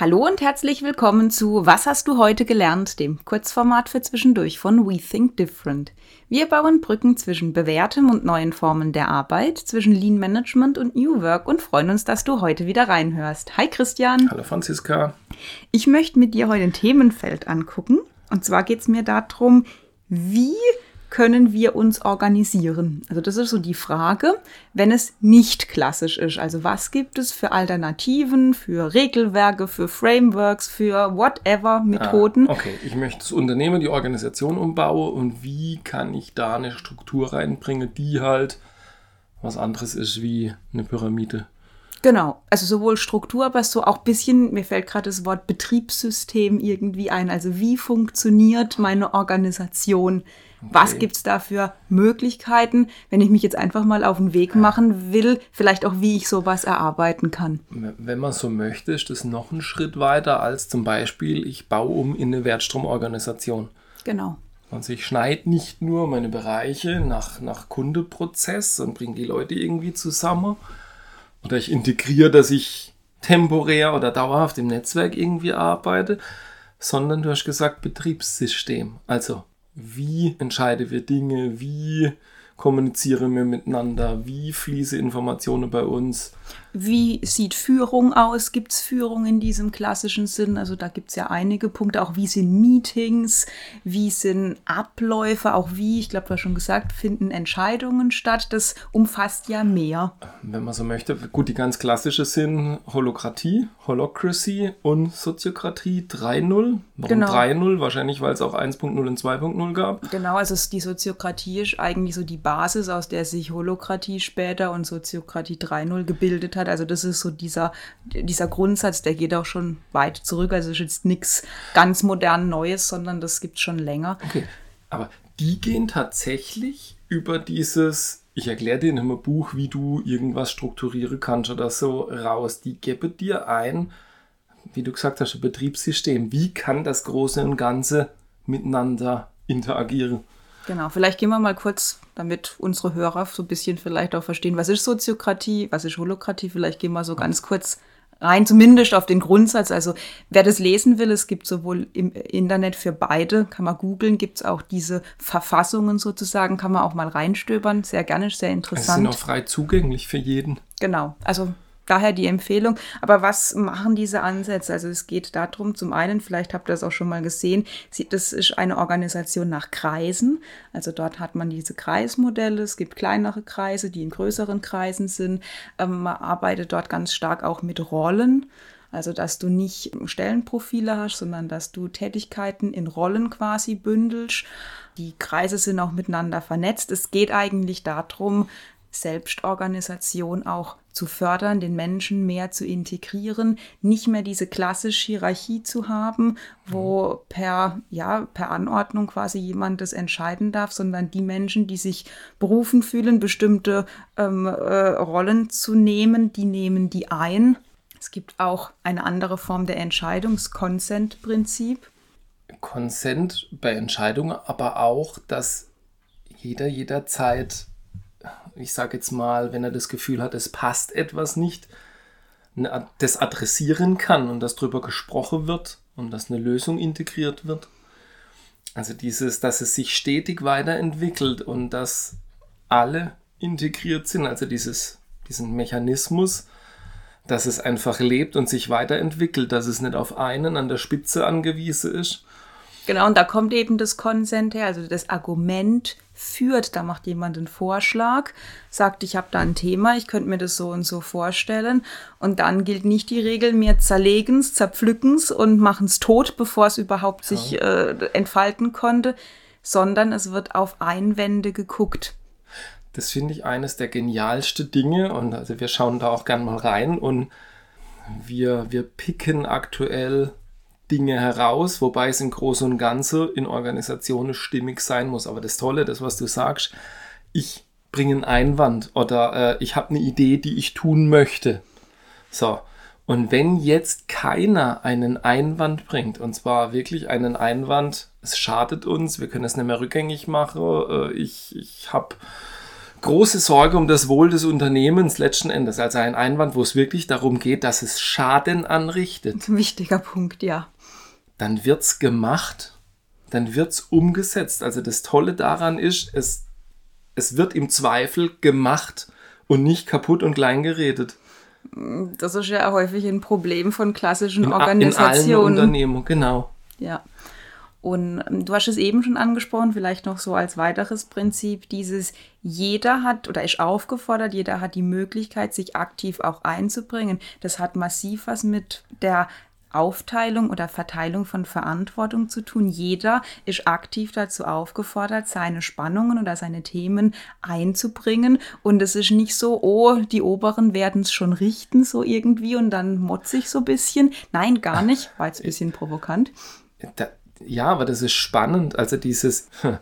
Hallo und herzlich willkommen zu Was hast du heute gelernt, dem Kurzformat für zwischendurch von We Think Different. Wir bauen Brücken zwischen bewährtem und neuen Formen der Arbeit, zwischen Lean Management und New Work und freuen uns, dass du heute wieder reinhörst. Hi Christian. Hallo Franziska. Ich möchte mit dir heute ein Themenfeld angucken. Und zwar geht es mir darum, wie können wir uns organisieren? Also das ist so die Frage, wenn es nicht klassisch ist. Also was gibt es für Alternativen, für Regelwerke, für Frameworks, für whatever Methoden? Ah, okay, ich möchte das Unternehmen, die Organisation umbauen und wie kann ich da eine Struktur reinbringen, die halt was anderes ist wie eine Pyramide. Genau, also sowohl Struktur, aber so auch bisschen, mir fällt gerade das Wort Betriebssystem irgendwie ein. Also wie funktioniert meine Organisation? Okay. Was gibt's da für Möglichkeiten, wenn ich mich jetzt einfach mal auf den Weg machen will, vielleicht auch wie ich sowas erarbeiten kann? Wenn man so möchte, ist das noch ein Schritt weiter als zum Beispiel, ich baue um in eine Wertstromorganisation. Genau. Also ich schneide nicht nur meine Bereiche nach, nach Kundeprozess und bringe die Leute irgendwie zusammen. Oder ich integriere, dass ich temporär oder dauerhaft im Netzwerk irgendwie arbeite, sondern du hast gesagt Betriebssystem. Also wie entscheiden wir Dinge, wie kommunizieren wir miteinander, wie fließen Informationen bei uns. Wie sieht Führung aus? Gibt es Führung in diesem klassischen Sinn? Also da gibt es ja einige Punkte, auch wie sind Meetings, wie sind Abläufe, auch wie, ich glaube, du hast schon gesagt, finden Entscheidungen statt. Das umfasst ja mehr. Wenn man so möchte, gut, die ganz klassische sind Holokratie, Holocracy und Soziokratie 3.0. Warum genau. 3.0? Wahrscheinlich, weil es auch 1.0 und 2.0 gab. Genau, also die Soziokratie ist eigentlich so die Basis, aus der sich Holokratie später und Soziokratie 3.0 gebildet hat. Also das ist so dieser, dieser Grundsatz, der geht auch schon weit zurück. Also ist jetzt nichts ganz modern Neues, sondern das gibt es schon länger. Okay, aber die gehen tatsächlich über dieses, ich erkläre dir in einem Buch, wie du irgendwas strukturieren kannst oder so, raus. Die geben dir ein, wie du gesagt hast, ein Betriebssystem. Wie kann das Große und Ganze miteinander interagieren? Genau, vielleicht gehen wir mal kurz, damit unsere Hörer so ein bisschen vielleicht auch verstehen, was ist Soziokratie, was ist Holokratie, vielleicht gehen wir so ganz kurz rein, zumindest auf den Grundsatz. Also wer das lesen will, es gibt sowohl im Internet für beide, kann man googeln, gibt es auch diese Verfassungen sozusagen, kann man auch mal reinstöbern, sehr gerne, sehr interessant. Sie sind auch frei zugänglich für jeden. Genau, also daher die Empfehlung. Aber was machen diese Ansätze? Also es geht darum, zum einen, vielleicht habt ihr das auch schon mal gesehen, das ist eine Organisation nach Kreisen. Also dort hat man diese Kreismodelle. Es gibt kleinere Kreise, die in größeren Kreisen sind. Ähm, man arbeitet dort ganz stark auch mit Rollen. Also, dass du nicht Stellenprofile hast, sondern dass du Tätigkeiten in Rollen quasi bündelst. Die Kreise sind auch miteinander vernetzt. Es geht eigentlich darum, Selbstorganisation auch zu fördern, den Menschen mehr zu integrieren, nicht mehr diese klassische Hierarchie zu haben, wo mhm. per, ja, per Anordnung quasi jemand das entscheiden darf, sondern die Menschen, die sich berufen fühlen, bestimmte ähm, äh, Rollen zu nehmen, die nehmen die ein. Es gibt auch eine andere Form der Entscheidung, das Consent-Prinzip. Consent bei Entscheidungen, aber auch, dass jeder jederzeit ich sage jetzt mal, wenn er das Gefühl hat, es passt etwas nicht, das adressieren kann und dass darüber gesprochen wird und dass eine Lösung integriert wird. Also dieses, dass es sich stetig weiterentwickelt und dass alle integriert sind, also dieses, diesen Mechanismus, dass es einfach lebt und sich weiterentwickelt, dass es nicht auf einen an der Spitze angewiesen ist. Genau, und da kommt eben das Konsent her, also das Argument führt. Da macht jemand einen Vorschlag, sagt, ich habe da ein Thema, ich könnte mir das so und so vorstellen. Und dann gilt nicht die Regel, mehr zerlegens, zerpflückens und machen's tot, bevor es überhaupt ja. sich äh, entfalten konnte, sondern es wird auf Einwände geguckt. Das finde ich eines der genialsten Dinge und also wir schauen da auch gern mal rein und wir, wir picken aktuell Dinge heraus, wobei es im Großen und Ganzen in Organisationen stimmig sein muss. Aber das Tolle, das, was du sagst, ich bringe einen Einwand oder äh, ich habe eine Idee, die ich tun möchte. So. Und wenn jetzt keiner einen Einwand bringt, und zwar wirklich einen Einwand, es schadet uns, wir können es nicht mehr rückgängig machen, äh, ich, ich habe große Sorge um das Wohl des Unternehmens letzten Endes. Also ein Einwand, wo es wirklich darum geht, dass es Schaden anrichtet. Wichtiger Punkt, ja. Dann wird es gemacht, dann wird es umgesetzt. Also das Tolle daran ist, es, es wird im Zweifel gemacht und nicht kaputt und klein geredet. Das ist ja häufig ein Problem von klassischen In, Organisationen. In allen Unternehmungen, genau. Ja. Und ähm, du hast es eben schon angesprochen, vielleicht noch so als weiteres Prinzip, dieses jeder hat oder ist aufgefordert, jeder hat die Möglichkeit, sich aktiv auch einzubringen. Das hat massiv was mit der Aufteilung oder Verteilung von Verantwortung zu tun. Jeder ist aktiv dazu aufgefordert, seine Spannungen oder seine Themen einzubringen. Und es ist nicht so, oh, die Oberen werden es schon richten, so irgendwie, und dann motze ich so ein bisschen. Nein, gar nicht. War jetzt ein bisschen provokant. Da, ja, aber das ist spannend. Also dieses,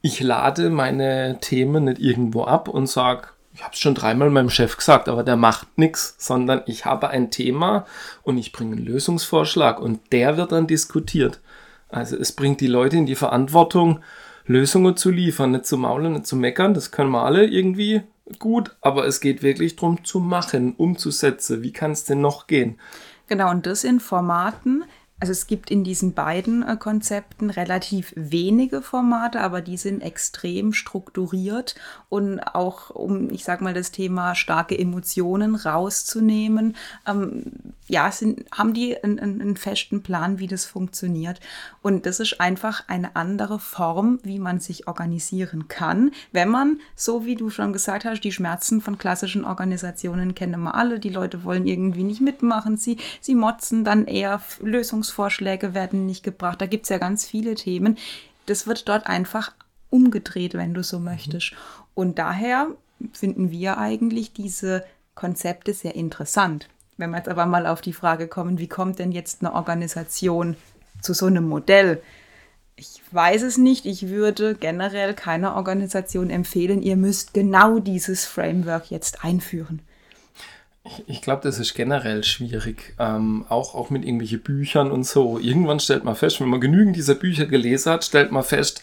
ich lade meine Themen nicht irgendwo ab und sage, ich habe es schon dreimal meinem Chef gesagt, aber der macht nichts, sondern ich habe ein Thema und ich bringe einen Lösungsvorschlag und der wird dann diskutiert. Also es bringt die Leute in die Verantwortung, Lösungen zu liefern, nicht zu maulen, nicht zu meckern, das können wir alle irgendwie gut, aber es geht wirklich darum zu machen, umzusetzen. Wie kann es denn noch gehen? Genau, und das in Formaten, also es gibt in diesen beiden äh, Konzepten relativ wenige Formate, aber die sind extrem strukturiert und auch um, ich sag mal, das Thema starke Emotionen rauszunehmen, ähm, ja, sind, haben die einen, einen festen Plan, wie das funktioniert. Und das ist einfach eine andere Form, wie man sich organisieren kann, wenn man, so wie du schon gesagt hast, die Schmerzen von klassischen Organisationen kennen wir alle. Die Leute wollen irgendwie nicht mitmachen, sie, sie motzen dann eher Lösungs Lösungsvorschläge werden nicht gebracht. Da gibt es ja ganz viele Themen. Das wird dort einfach umgedreht, wenn du so möchtest. Und daher finden wir eigentlich diese Konzepte sehr interessant. Wenn wir jetzt aber mal auf die Frage kommen, wie kommt denn jetzt eine Organisation zu so einem Modell? Ich weiß es nicht. Ich würde generell keiner Organisation empfehlen, ihr müsst genau dieses Framework jetzt einführen. Ich glaube, das ist generell schwierig, ähm, auch, auch mit irgendwelchen Büchern und so. Irgendwann stellt man fest, wenn man genügend dieser Bücher gelesen hat, stellt man fest,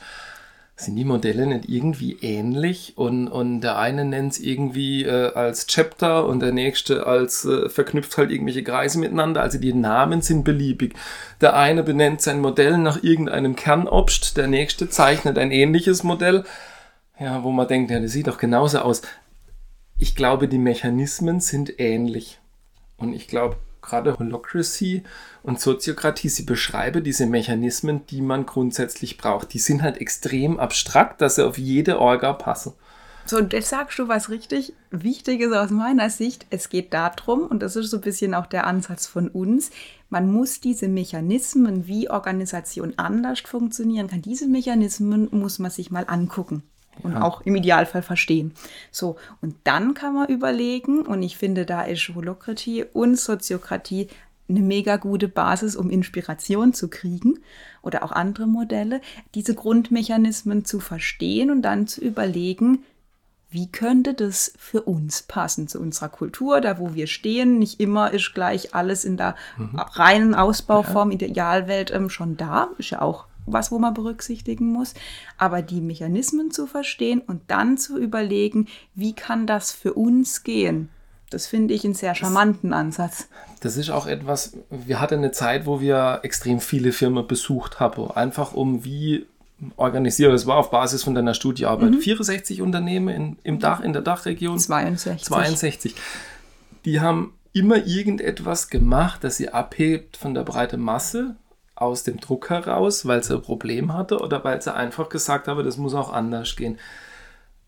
sind die Modelle nicht irgendwie ähnlich und, und der eine nennt es irgendwie äh, als Chapter und der nächste als äh, verknüpft halt irgendwelche Kreise miteinander. Also die Namen sind beliebig. Der eine benennt sein Modell nach irgendeinem Kernobst, der nächste zeichnet ein ähnliches Modell. Ja, wo man denkt, ja, das sieht doch genauso aus ich glaube, die Mechanismen sind ähnlich. Und ich glaube, gerade Holocracy und Soziokratie, sie beschreiben diese Mechanismen, die man grundsätzlich braucht. Die sind halt extrem abstrakt, dass sie auf jede Orga passen. So, und jetzt sagst du was richtig Wichtiges aus meiner Sicht. Es geht darum, und das ist so ein bisschen auch der Ansatz von uns, man muss diese Mechanismen, wie Organisation anders funktionieren kann, diese Mechanismen muss man sich mal angucken und ja. auch im Idealfall verstehen. So, und dann kann man überlegen, und ich finde, da ist Holokratie und Soziokratie eine mega gute Basis, um Inspiration zu kriegen oder auch andere Modelle, diese Grundmechanismen zu verstehen und dann zu überlegen, wie könnte das für uns passen, zu unserer Kultur, da wo wir stehen. Nicht immer ist gleich alles in der mhm. reinen Ausbauform, ja. Idealwelt ähm, schon da, ist ja auch was, wo man berücksichtigen muss, aber die Mechanismen zu verstehen und dann zu überlegen, wie kann das für uns gehen. Das finde ich einen sehr charmanten Ansatz. Das ist auch etwas, wir hatten eine Zeit, wo wir extrem viele Firmen besucht haben, einfach um wie organisiert, das war auf Basis von deiner Studiearbeit, mhm. 64 Unternehmen in, im Dach, in der Dachregion. 62. 62. Die haben immer irgendetwas gemacht, das sie abhebt von der breiten Masse aus dem Druck heraus, weil sie ein Problem hatte oder weil sie einfach gesagt habe, das muss auch anders gehen.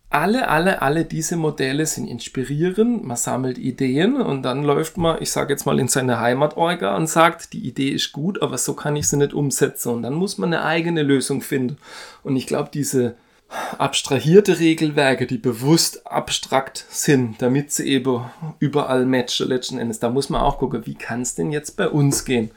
Alle, alle, alle diese Modelle sind inspirierend, man sammelt Ideen und dann läuft man, ich sage jetzt mal, in seine Heimatorga und sagt, die Idee ist gut, aber so kann ich sie nicht umsetzen und dann muss man eine eigene Lösung finden. Und ich glaube, diese abstrahierte Regelwerke, die bewusst abstrakt sind, damit sie eben überall matchen letzten Endes, da muss man auch gucken, wie kann es denn jetzt bei uns gehen?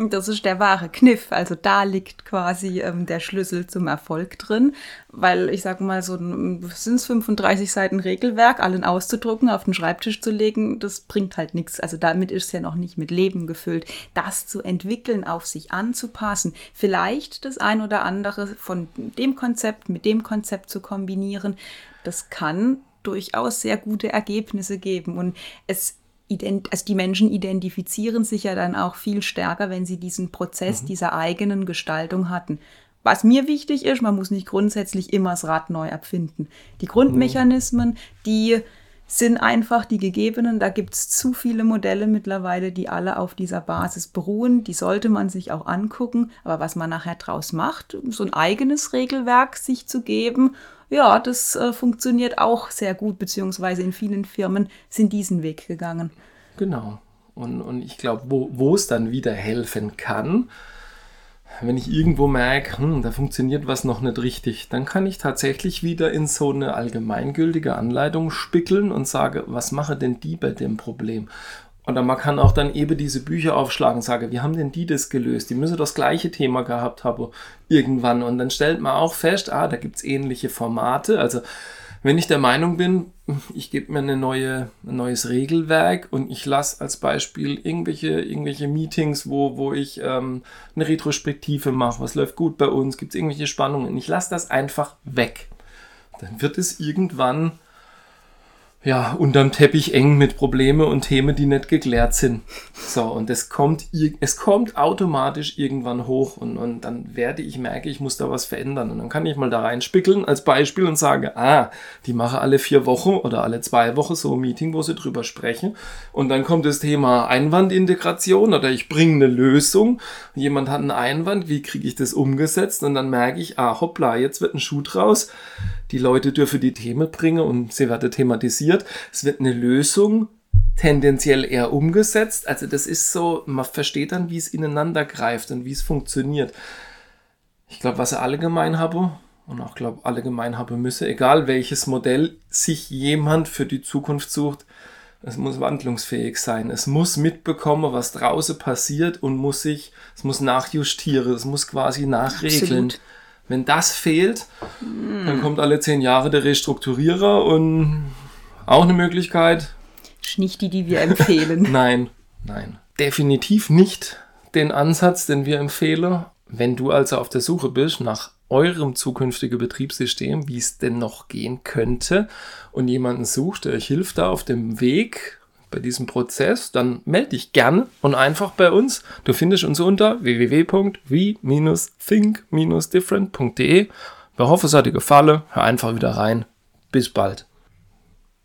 Das ist der wahre Kniff. Also da liegt quasi ähm, der Schlüssel zum Erfolg drin. Weil ich sag mal, so sind es 35 Seiten Regelwerk, allen auszudrucken, auf den Schreibtisch zu legen, das bringt halt nichts. Also damit ist es ja noch nicht mit Leben gefüllt. Das zu entwickeln, auf sich anzupassen, vielleicht das ein oder andere von dem Konzept mit dem Konzept zu kombinieren, das kann durchaus sehr gute Ergebnisse geben. Und es also die Menschen identifizieren sich ja dann auch viel stärker, wenn sie diesen Prozess mhm. dieser eigenen Gestaltung hatten. Was mir wichtig ist, man muss nicht grundsätzlich immer das Rad neu erfinden. Die Grundmechanismen, die sind einfach die gegebenen. Da gibt es zu viele Modelle mittlerweile, die alle auf dieser Basis beruhen. Die sollte man sich auch angucken. Aber was man nachher draus macht, so ein eigenes Regelwerk sich zu geben, ja, das äh, funktioniert auch sehr gut, beziehungsweise in vielen Firmen sind diesen Weg gegangen. Genau. Und, und ich glaube, wo es dann wieder helfen kann, wenn ich irgendwo merke, hm, da funktioniert was noch nicht richtig, dann kann ich tatsächlich wieder in so eine allgemeingültige Anleitung spickeln und sage, was mache denn die bei dem Problem? Oder man kann auch dann eben diese Bücher aufschlagen und sagen, wie haben denn die das gelöst? Die müssen das gleiche Thema gehabt haben irgendwann. Und dann stellt man auch fest, ah, da gibt es ähnliche Formate. Also wenn ich der Meinung bin, ich gebe mir eine neue, ein neues Regelwerk und ich lasse als Beispiel irgendwelche, irgendwelche Meetings, wo, wo ich ähm, eine Retrospektive mache, was läuft gut bei uns, gibt es irgendwelche Spannungen. Ich lasse das einfach weg. Dann wird es irgendwann ja, unterm Teppich eng mit Probleme und Themen, die nicht geklärt sind. So, und es kommt, es kommt automatisch irgendwann hoch und, und dann werde ich merke, ich muss da was verändern. Und dann kann ich mal da reinspickeln als Beispiel und sage, ah, die mache alle vier Wochen oder alle zwei Wochen so ein Meeting, wo sie drüber sprechen. Und dann kommt das Thema Einwandintegration oder ich bringe eine Lösung. Jemand hat einen Einwand, wie kriege ich das umgesetzt? Und dann merke ich, ah, hoppla, jetzt wird ein Schuh draus die Leute dürfen die Themen bringen und sie werden thematisiert. Es wird eine Lösung tendenziell eher umgesetzt. Also das ist so, man versteht dann, wie es ineinander greift und wie es funktioniert. Ich glaube, was sie alle gemein haben, und auch glaube, alle gemein haben müsse, egal welches Modell sich jemand für die Zukunft sucht, es muss wandlungsfähig sein. Es muss mitbekommen, was draußen passiert und muss sich, es muss nachjustieren, es muss quasi nachregeln. Absolut. Wenn das fehlt, hm. dann kommt alle zehn Jahre der Restrukturierer und auch eine Möglichkeit. Nicht die, die wir empfehlen. nein, nein. Definitiv nicht den Ansatz, den wir empfehlen. Wenn du also auf der Suche bist nach eurem zukünftigen Betriebssystem, wie es denn noch gehen könnte und jemanden sucht, der euch hilft da auf dem Weg, bei diesem Prozess, dann melde dich gern und einfach bei uns. Du findest uns unter www.we-think-different.de. Wir hoffen, es hat dir gefallen. Hör einfach wieder rein. Bis bald.